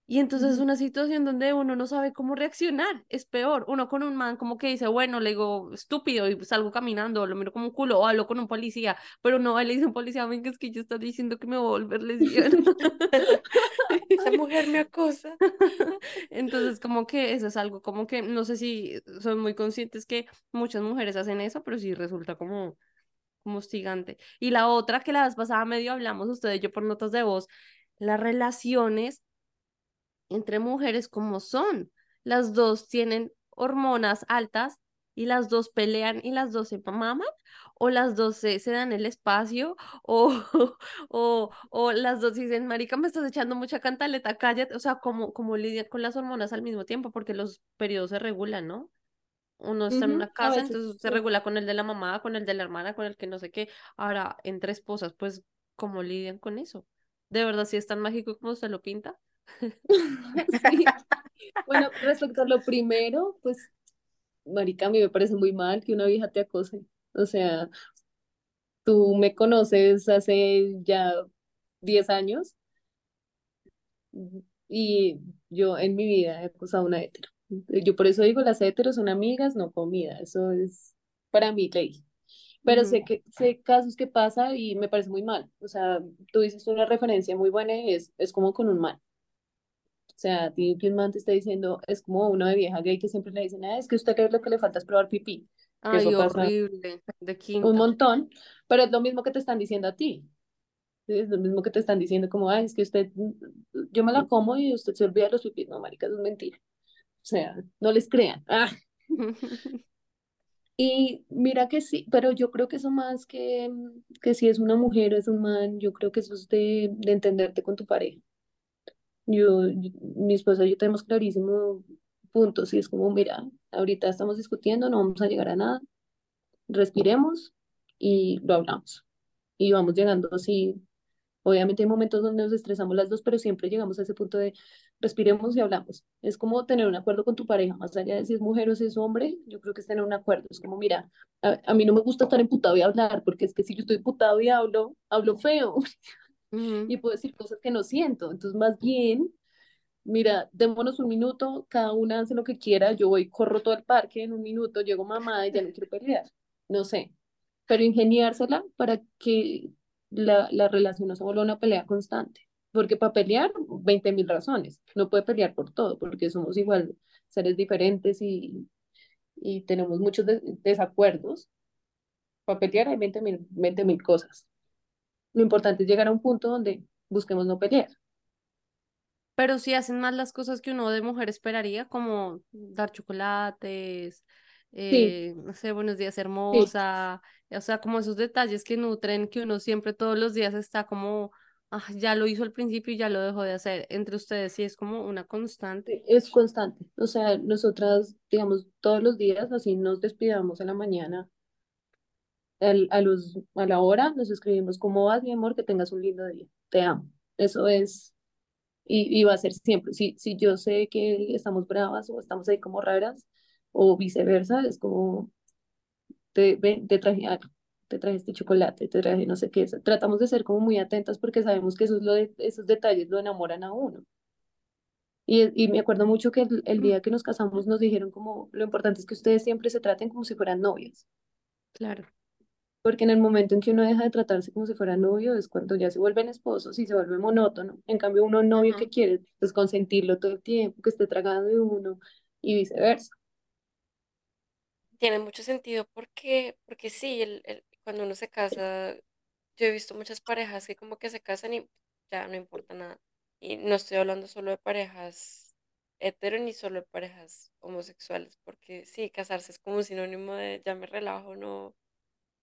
Y entonces es una situación donde uno no sabe cómo reaccionar. Es peor. Uno con un man como que dice, bueno, le digo estúpido y salgo caminando, lo miro como un culo o hablo con un policía, pero no, él le dice a un policía, venga, es que yo está diciendo que me voy a volver lesbiana. Esa mujer me acosa. Entonces, como que eso es algo como que no sé si son muy conscientes que muchas mujeres hacen eso, pero sí resulta como, como hostigante. Y la otra que la vez pasada medio hablamos ustedes yo por notas de voz, las relaciones entre mujeres como son. Las dos tienen hormonas altas y las dos pelean y las dos se maman o las dos se, se dan el espacio o, o, o las dos dicen, marica, me estás echando mucha cantaleta, cállate, o sea, como, como lidian con las hormonas al mismo tiempo porque los periodos se regulan, ¿no? Uno está en una casa, entonces se regula con el de la mamá, con el de la hermana, con el que no sé qué. Ahora, entre esposas, pues, ¿cómo lidian con eso? ¿De verdad sí es tan mágico como se lo pinta? Sí. Bueno, respecto a lo primero, pues, marica, a mí me parece muy mal que una vieja te acose. O sea, tú me conoces hace ya 10 años y yo en mi vida he acosado a una hetero. Yo por eso digo, las heteros son amigas, no comida. Eso es para mí ley. Pero sé que sé casos que pasa y me parece muy mal. O sea, tú dices una referencia muy buena y es, es como con un man. O sea, a ti que un man te está diciendo, es como una de vieja gay que siempre le dicen, ah, es que usted lo que le falta es probar pipí. Ay, eso horrible, de un montón, pero es lo mismo que te están diciendo a ti. Es lo mismo que te están diciendo como, ay, es que usted, yo me la como y usted se olvida de los pipí. No, marica, eso es mentira. O sea, no les crean. Ah. Y mira que sí, pero yo creo que eso más que, que si es una mujer o es un man, yo creo que eso es de, de entenderte con tu pareja. Yo, yo- mi esposa y yo tenemos clarísimo puntos y es como, mira, ahorita estamos discutiendo, no vamos a llegar a nada, respiremos y lo hablamos. Y vamos llegando así, obviamente hay momentos donde nos estresamos las dos, pero siempre llegamos a ese punto de respiremos y hablamos. Es como tener un acuerdo con tu pareja, más allá de si es mujer o si es hombre, yo creo que es tener un acuerdo. Es como, mira, a, a mí no me gusta estar emputado y hablar, porque es que si yo estoy emputado y hablo, hablo feo y puedo decir cosas que no siento. Entonces, más bien Mira, démonos un minuto, cada una hace lo que quiera, yo voy, corro todo el parque en un minuto, llego mamá y ya no quiero pelear. no sé, pero ingeniársela para que la, la relación no se vuelva una pelea constante. Porque para pelear, 20 mil razones. No puede pelear por todo, porque somos igual seres diferentes y, y tenemos muchos de- desacuerdos. Para pelear hay 20 mil, 20 mil cosas. Lo importante es llegar a un punto donde busquemos no pelear. Pero si hacen más las cosas que uno de mujer esperaría, como dar chocolates, Sí, eh, no sé, buenos días, sí. hermosa, o sea, como esos detalles que nutren, que uno siempre todos los días está como, "Ah, ya lo hizo al principio y ya lo dejó de hacer. Entre ustedes sí es como una constante. Es constante. O sea, nosotras, digamos, todos los días, así nos despidamos en la mañana, a los, a la hora, nos escribimos, ¿cómo vas, mi amor? Que tengas un lindo día. Te amo. Eso es, y, y va a ser siempre. Si, si yo sé que estamos bravas o estamos ahí como raras, o viceversa, es como, te, ven, te traje algo, te traje este chocolate, te traje no sé qué. Tratamos de ser como muy atentas porque sabemos que eso es lo de, esos detalles lo enamoran a uno. Y, y me acuerdo mucho que el, el día que nos casamos nos dijeron como lo importante es que ustedes siempre se traten como si fueran novias, Claro. porque en el momento en que uno deja de tratarse como si fuera novio es cuando ya se vuelven esposos y se vuelve monótono. En cambio, uno novio que Ujú. quiere pues consentirlo todo el tiempo, que esté tragando de uno y viceversa. Tiene mucho sentido porque, porque sí, el, el- cuando uno se casa, yo he visto muchas parejas que como que se casan y ya no importa nada. Y no estoy hablando solo de parejas hetero ni solo de parejas homosexuales, porque sí, casarse es como un sinónimo de ya me relajo, no,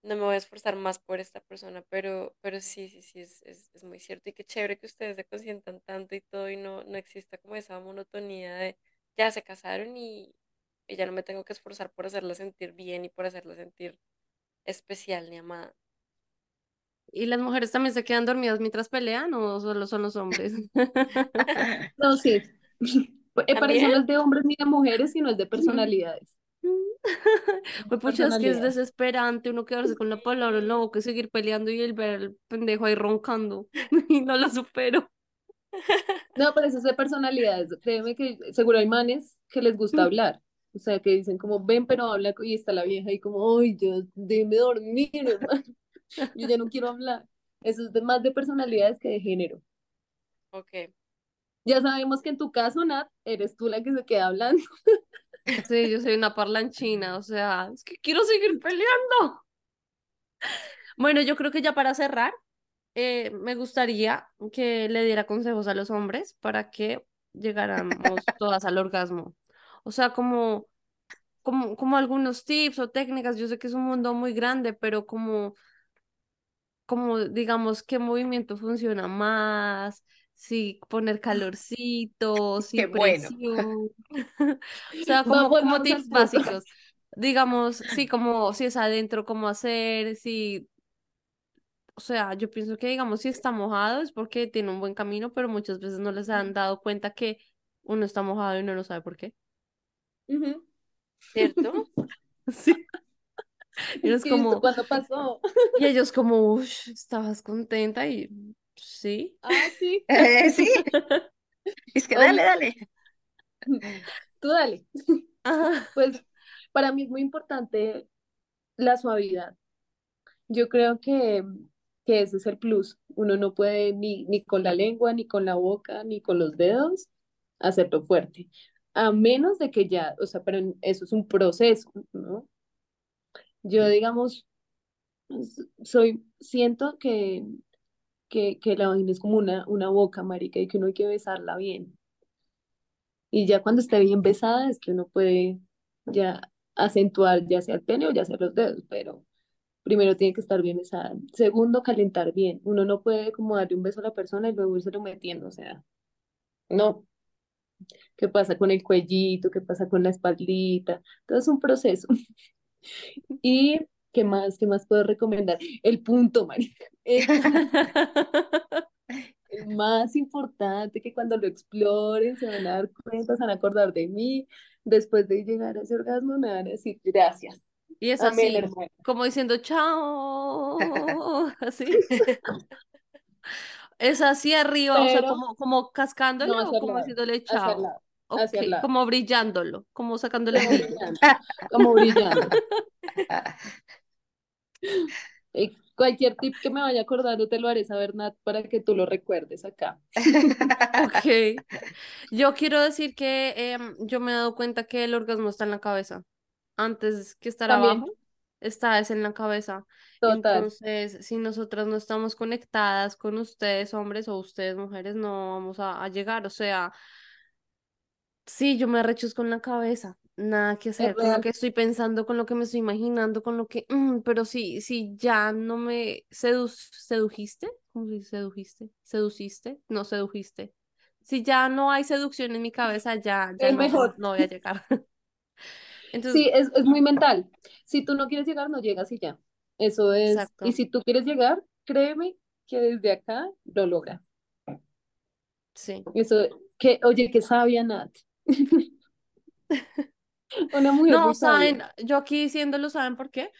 no me voy a esforzar más por esta persona, pero, pero sí, sí, sí, es, es, es muy cierto. Y qué chévere que ustedes se consientan tanto y todo y no, no exista como esa monotonía de ya se casaron y, y ya no me tengo que esforzar por hacerla sentir bien y por hacerla sentir especial ni amada. ¿Y las mujeres también se quedan dormidas mientras pelean o solo son los hombres? No, sí. Eh, no es de hombres ni de mujeres, sino es de personalidades. Pues pucha, es que es desesperante uno quedarse con la palabra en la boca y seguir peleando y el ver al pendejo ahí roncando y no lo supero. No, pero eso es de personalidades. Créeme que seguro hay manes que les gusta hablar. O sea, que dicen como, ven, pero habla, y está la vieja y como, ay, yo, déjeme dormir, hermano. Yo ya no quiero hablar. Eso es de, más de personalidades que de género. Ok. Ya sabemos que en tu caso, Nat, eres tú la que se queda hablando. Sí, yo soy una parlanchina, o sea, es que quiero seguir peleando. Bueno, yo creo que ya para cerrar, eh, me gustaría que le diera consejos a los hombres para que llegáramos todas al orgasmo. O sea, como, como, como algunos tips o técnicas, yo sé que es un mundo muy grande, pero como, como digamos, qué movimiento funciona más, si poner calorcito, si Qué bueno. presión. O sea, como, pues como vamos al tips básicos. Digamos, sí, como si es adentro, cómo hacer, si, o sea, yo pienso que, digamos, si está mojado es porque tiene un buen camino, pero muchas veces no les han dado cuenta que uno está mojado y uno no sabe por qué. ¿Cierto? Sí. Y es ¿Y esto como, cuándo pasó? y ellos como, "Ush, ¿estabas contenta? Y sí. Ah, sí. Eh, sí, es que dale, dale. Tú dale. Ajá. Pues para mí es muy importante la suavidad. Yo creo que, que ese es el plus. Uno no puede ni, ni con la lengua, ni con la boca, ni con los dedos hacerlo fuerte. A menos de que ya, o sea, pero eso es un proceso, ¿no? Yo, digamos, soy, siento que, que, que la vagina es como una, una boca, marica, y que uno hay que besarla bien. Y ya cuando esté bien besada es que uno puede ya acentuar ya sea el pene o ya sea los dedos, pero primero tiene que estar bien besada. Segundo, calentar bien. Uno no puede como darle un beso a la persona y luego lo metiendo, o sea, no. ¿Qué pasa con el cuellito? ¿Qué pasa con la espaldita? Todo es un proceso. ¿Y qué más? ¿Qué más puedo recomendar? El punto, marica. El más importante que cuando lo exploren se van a dar cuenta, se van a acordar de mí. Después de llegar a ese orgasmo me van a decir gracias. Y es así, como diciendo chao, así. Es así arriba, o sea, como, como cascándole no o como diciéndole chao. Lado, Ok, hacia el lado. como brillándolo, como sacándole Como brillando, como brillando. Eh, cualquier tip que me vaya acordando te lo haré saber, Nat, para que tú lo recuerdes acá. Ok. Yo quiero decir que em, yo me he dado cuenta que el orgasmo está en la cabeza. Antes que estar También, abajo, está es en la cabeza. total. Entonces, si nosotras no estamos conectadas con ustedes, hombres, o ustedes, mujeres, no vamos a, a llegar. O sea, sí, yo me arrecho con la cabeza. Nada que hacer con lo que estoy pensando, con lo que me estoy imaginando, con lo que... mm, pero sí, sí, ya no me sedu sedujiste. ¿Cómo se dice sedujiste? ¿Seduciste? No, sedujiste. Si ya no hay seducción en mi cabeza, ya, ya Es no, mejor. no voy a llegar. Entonces, Sí, es, es muy mental. Si tú no quieres llegar, no llegas y ya. Eso es. Y exacto, si tú quieres llegar, créeme que desde acá lo logras. sí. Eso, que, oye, qué sabia, Nat. Una mujer No, sabia. saben, yo aquí diciéndolo, ¿saben por qué?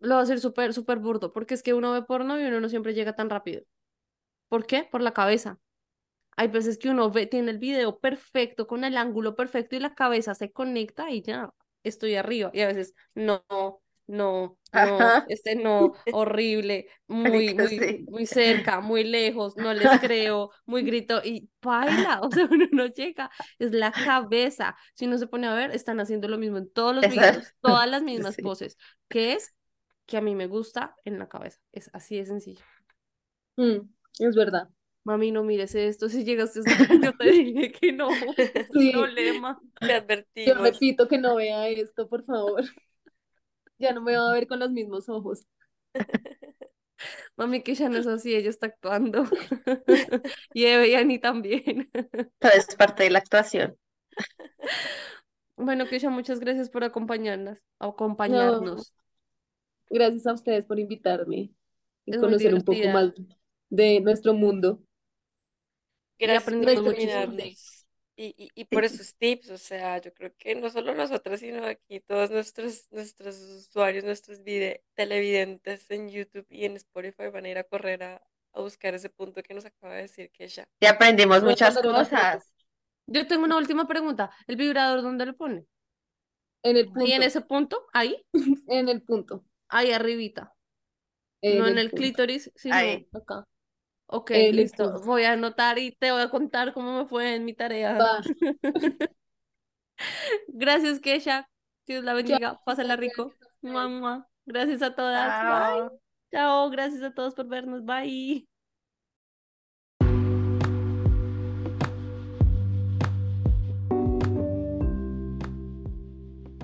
Lo voy a decir súper, súper burdo, porque es que uno ve porno y uno no siempre llega tan rápido. ¿Por qué? Por la cabeza. Hay veces que uno ve, tiene el video perfecto, con el ángulo perfecto y la cabeza se conecta y ya, estoy arriba. Y a veces, no, no, no, este no, horrible, muy, muy, muy cerca, muy lejos, no les creo, muy grito y baila, o sea, uno no llega, es la cabeza. Si uno se pone a ver, están haciendo lo mismo en todos los videos, todas las mismas sí. poses, que es que a mí me gusta en la cabeza. Es así de sencillo. Mm, es verdad. Mami, no mires esto. Si llegaste acá, yo te dije que no. Sí, problema. Te yo repito que no vea esto, por favor. Ya no me va a ver con los mismos ojos. Mami, que ya no es así, ella está actuando. Y Eve y Ani también. Todo es parte de la actuación. Bueno, Keisha, muchas gracias por acompañarnos, No, acompañarnos. gracias a ustedes por invitarme y Es conocer un poco más de nuestro mundo. Gracias por y, y, y por esos tips. O sea, yo creo que no solo nosotros, sino aquí todos nuestros, nuestros usuarios, nuestros vide- televidentes en YouTube y en Spotify van a ir a correr a, a buscar ese punto que nos acaba de decir que ella. Y aprendimos muchas cosas. Yo tengo una última pregunta. ¿El vibrador dónde lo pone? en el Ahí en punto, ese punto, ahí, en el punto, ahí arribita. en No en el el punto, clítoris, sino Ahí. acá. Ok, el listo. Voy a anotar y te voy a contar cómo me fue en mi tarea. Va. Gracias, Kesha. Dios la Chao, bendiga. Pásala rico. mua. Gracias a todas. Bye. Chao. Gracias a todos por vernos. Bye.